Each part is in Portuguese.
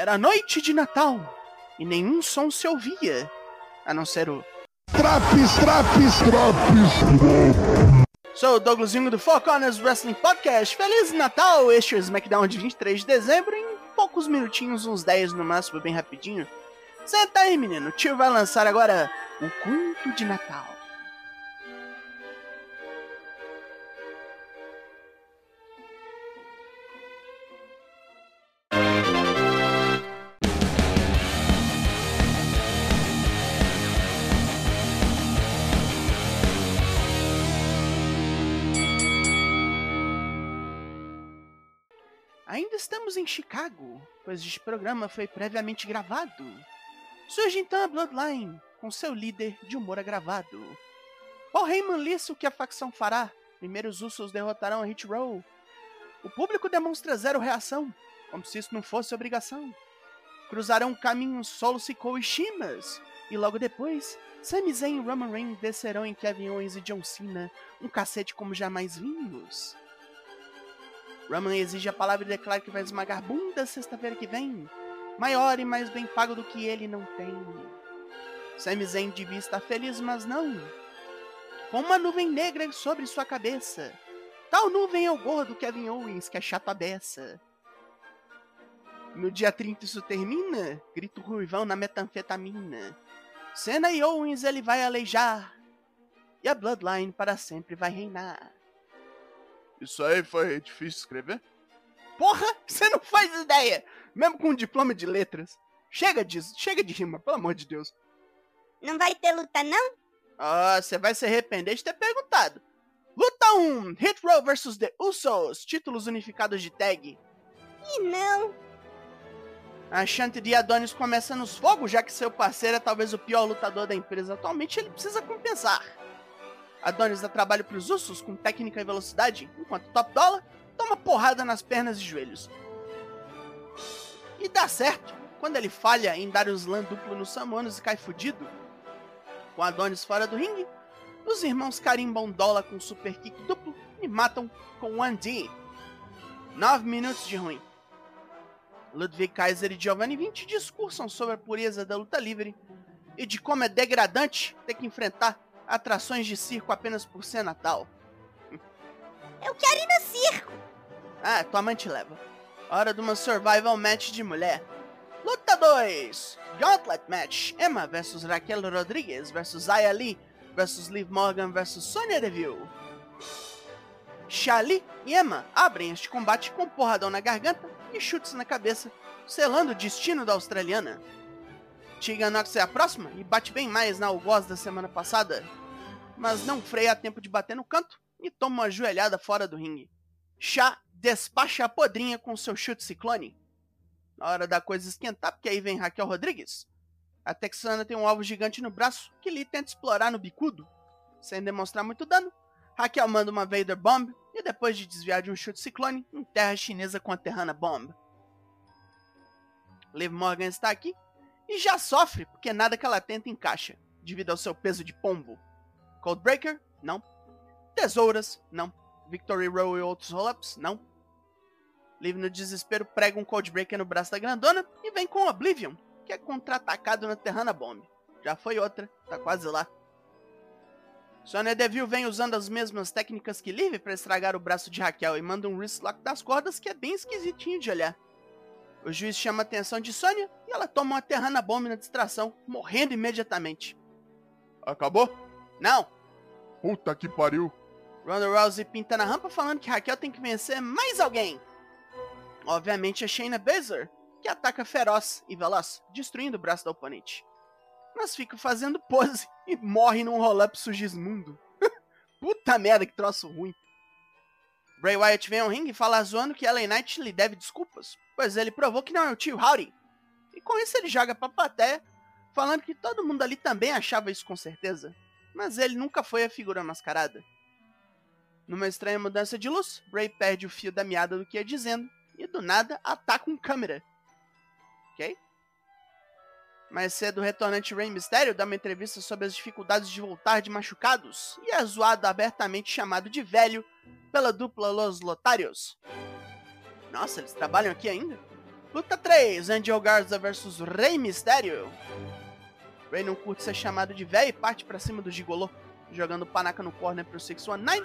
Era noite de Natal e nenhum som se ouvia, a não ser o Traps, traps, traps. Sou o Douglas Jung do Four Corners Wrestling Podcast. Feliz Natal! Este é o SmackDown de 23 de dezembro em poucos minutinhos, uns 10 no máximo, bem rapidinho. Senta aí, menino. O tio vai lançar agora o conto de Natal. Estamos em Chicago, pois este programa foi previamente gravado. Surge então a Bloodline, com seu líder de humor agravado. Paul Heyman lista o que a facção fará. Primeiro os Usos derrotarão a Hit Row. O público demonstra zero reação, como se isso não fosse obrigação. Cruzarão caminhos Solo Sikoa e Shimas. E logo depois, Sami Zayn e Roman Reigns descerão em Kevin Owens e John Cena, um cacete como jamais vimos. Roman exige a palavra e declara que vai esmagar bunda sexta-feira que vem. Maior e mais bem pago do que ele não tem. Sami Zayn devia feliz, mas não. Com uma nuvem negra sobre sua cabeça. Tal nuvem é o gordo Kevin Owens, que é chato a beça. No dia 30 isso termina, grito ruivão na metanfetamina. Senna e Owens ele vai aleijar. E a Bloodline para sempre vai reinar. Isso aí foi difícil escrever? Porra, você não faz ideia! Mesmo com um diploma de letras. Chega disso, chega de rima, pelo amor de Deus. Não vai ter luta, não? Ah, você vai se arrepender de ter perguntado. Luta 1, Hit Row vs The Usos, títulos unificados de tag. E não. A chante de Adonis começa nos fogos, já que seu parceiro é talvez o pior lutador da empresa atualmente, ele precisa compensar. Adonis dá trabalho pros Usos com técnica e velocidade, enquanto Top Dollar toma porrada nas pernas e joelhos. E dá certo, quando ele falha em dar o slam duplo nos Samoanos e cai fudido. Com Adonis fora do ringue, os irmãos carimbam Dollar com super kick duplo e matam com 1D. 9 minutos de ruim. Ludwig Kaiser e Giovanni Vinci discursam sobre a pureza da luta livre e de como é degradante ter que enfrentar atrações de circo apenas por ser Natal. Eu quero ir no circo. Ah, tua mãe te leva. Hora de uma survival match de mulher. Luta 2. Gauntlet Match. Emma versus Raquel Rodrigues versus Aya Lee versus Liv Morgan versus Sonya Deville. Charlie e Emma abrem este combate com porradão na garganta e chutes na cabeça, selando o destino da australiana. Tegan Nox é a próxima e bate bem mais na algoz da semana passada, mas não freia a tempo de bater no canto e toma uma joelhada fora do ringue. Chá despacha a podrinha com seu chute ciclone. Na hora da coisa esquentar, porque aí vem Raquel Rodrigues. A texana tem um alvo gigante no braço que Lee tenta explorar no bicudo. Sem demonstrar muito dano, Raquel manda uma Vader Bomb e depois de desviar de um chute ciclone, enterra a chinesa com a Terrana Bomb. Liv Morgan está aqui e já sofre porque nada que ela tenta encaixa, devido ao seu peso de pombo. Coldbreaker? Não. Tesouras? Não. Victory Row e outros roll-ups? Não. Liv no desespero prega um Coldbreaker no braço da grandona e vem com Oblivion, que é contra-atacado na Terrana Bomb. Já foi outra, tá quase lá. Sonya Deville vem usando as mesmas técnicas que Liv para estragar o braço de Raquel e manda um wristlock das cordas que é bem esquisitinho de olhar. O juiz chama a atenção de Sonya e ela toma uma Terrana Bomb na distração, morrendo imediatamente. Acabou? Não! Puta que pariu. Ronda Rousey pinta na rampa falando que Raquel tem que vencer mais alguém. Obviamente a Shayna Baszler, que ataca feroz e veloz, destruindo o braço da oponente. Mas fica fazendo pose e morre num roll-up sugismundo. Puta merda, que troço ruim. Bray Wyatt vem ao ringue e fala zoando que LA Knight lhe deve desculpas, pois ele provou que não é o tio Howdy. E com isso ele joga pra plateia, falando que todo mundo ali também achava isso com certeza, mas ele nunca foi a figura mascarada. Numa estranha mudança de luz, Bray perde o fio da meada do que ia dizendo e do nada ataca um câmera. Ok? Mais cedo, o retornante Rey Mysterio dá uma entrevista sobre as dificuldades de voltar de machucados e é zoado abertamente chamado de velho pela dupla Los Lotarios. Nossa, eles trabalham aqui ainda? Luta 3, Angel Garza vs Rey Mysterio. Rey não curte ser chamado de velho e parte pra cima do gigolô, jogando panaca no corner pro 619.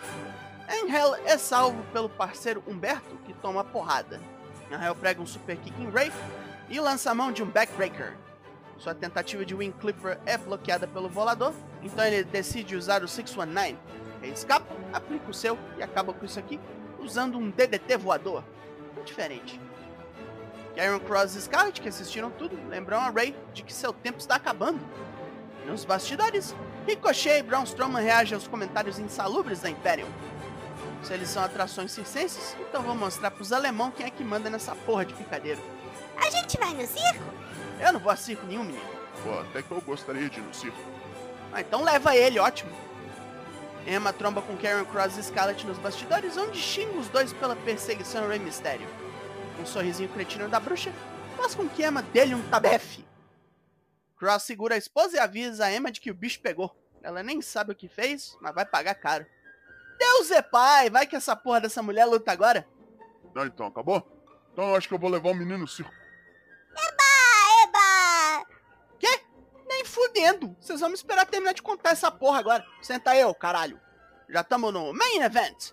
Angel é salvo pelo parceiro Humberto, que toma porrada. Angel prega um super kick em Ray e lança a mão de um backbreaker. Sua tentativa de win clipper é bloqueada pelo volador, então ele decide usar o 619. Ele escapa, aplica o seu e acaba com isso aqui, usando um DDT voador. Diferente. Karen Cross e Scarlett, que assistiram tudo, lembram a Ray de que seu tempo está acabando. Nos bastidores, Ricochet e Braun Strowman reagem aos comentários insalubres da Imperium. Se eles são atrações circenses, então vou mostrar pros alemão quem é que manda nessa porra de picadeiro. A gente vai no circo? Eu não vou a circo nenhum, menino. Pô, até que eu gostaria de ir no circo. Ah, então leva ele, ótimo. Emma tromba com Karen Cross e Scarlett nos bastidores, onde xinga os dois pela perseguição ao Rey Mysterio. Um sorrisinho cretino da bruxa faz com que Emma dê-lhe um tabefe. Cross segura a esposa e avisa a Emma de que o bicho pegou. Ela nem sabe o que fez, mas vai pagar caro. Deus é pai, vai que essa porra dessa mulher luta agora. Ah, então, acabou? Então eu acho que eu vou levar o menino no circo. Eba! Quê? Nem fudendo. Vocês vão me esperar terminar de contar essa porra agora. Senta aí, ô caralho. Já tamo no Main Event.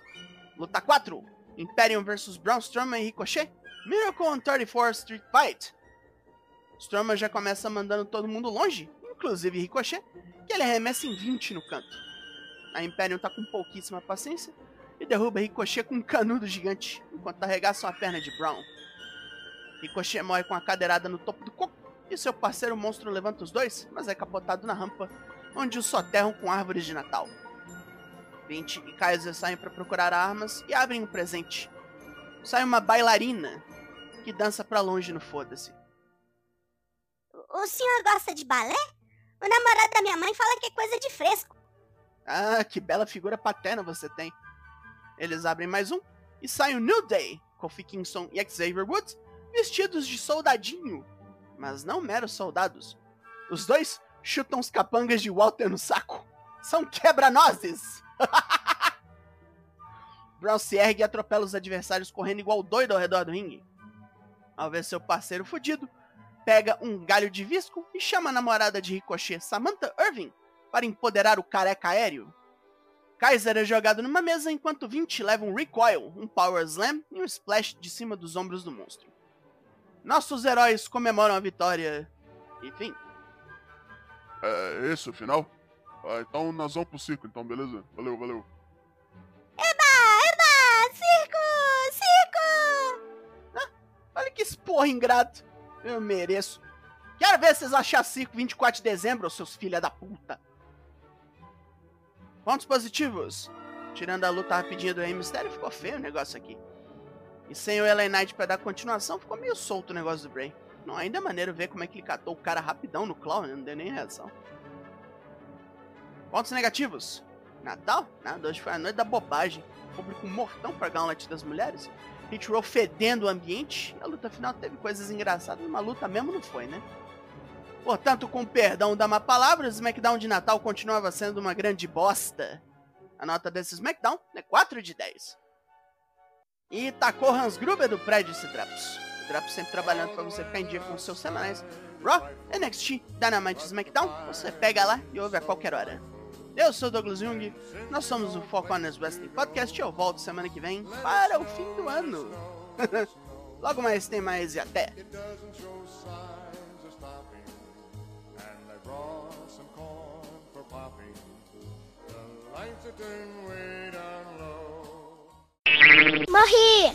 Luta 4. Imperium vs Braun Strowman e Ricochet. Miracle on 34th Street Fight. Strowman já começa mandando todo mundo longe, inclusive Ricochet, que ele arremessa em 20 no canto. A Imperium tá com pouquíssima paciência e derruba Ricochet com um canudo gigante, enquanto arregaçam a perna de Brown. Ricochet morre com a cadeirada no topo do coco e seu parceiro monstro levanta os dois, mas é capotado na rampa, onde os soterram com árvores de Natal. 20 e Kaiser saem para procurar armas e abrem um presente. Sai uma bailarina que dança pra longe no foda-se. O senhor gosta de balé? O namorado da minha mãe fala que é coisa de fresco. Ah, que bela figura paterna você tem. Eles abrem mais um e sai o New Day, Kofi Kingston e Xavier Woods vestidos de soldadinho, mas não meros soldados. Os dois chutam os capangas de Walter no saco. São quebra-nozes! Brown se ergue e atropela os adversários correndo igual doido ao redor do ringue. Ao ver seu parceiro fudido, pega um galho de visco e chama a namorada de Ricochet, Samantha Irving, para empoderar o careca aéreo. Kaiser é jogado numa mesa enquanto 20 leva um recoil, um power slam e um splash de cima dos ombros do monstro. Nossos heróis comemoram a vitória. Enfim, É esse o final? Ah, então nós vamos pro circo, então, beleza? Valeu, valeu. Olha que esporra ingrato. Eu mereço. Quero ver vocês achar circo 24 de dezembro, seus filha da puta. Pontos positivos. Tirando a luta rapidinha do Rey Mysterio, ficou feio o negócio aqui. E sem o LA Knight pra dar continuação, ficou meio solto o negócio do Bray. Não, ainda é maneiro ver como é que ele catou o cara rapidão no Claw, né? não deu nem reação. Pontos negativos. Natal? Nada, hoje foi a noite da bobagem. Público mortão pra Gauntlet das mulheres. Hit Row fedendo o ambiente. A luta final teve coisas engraçadas, uma luta mesmo não foi, né? Portanto, com perdão da má palavra, o SmackDown de Natal continuava sendo uma grande bosta. A nota desse SmackDown é 4 de 10. E tacou Hans Gruber do prédio esse Drapos. O Drapos sempre trabalhando para você ficar em dia com os seus semanais. Raw, NXT, Dynamite SmackDown, você pega lá e ouve a qualquer hora. Eu sou Douglas Jung, nós somos o Four Corners Wrestling Podcast e eu volto semana que vem para o fim do ano. Logo mais tem mais e até! Morri!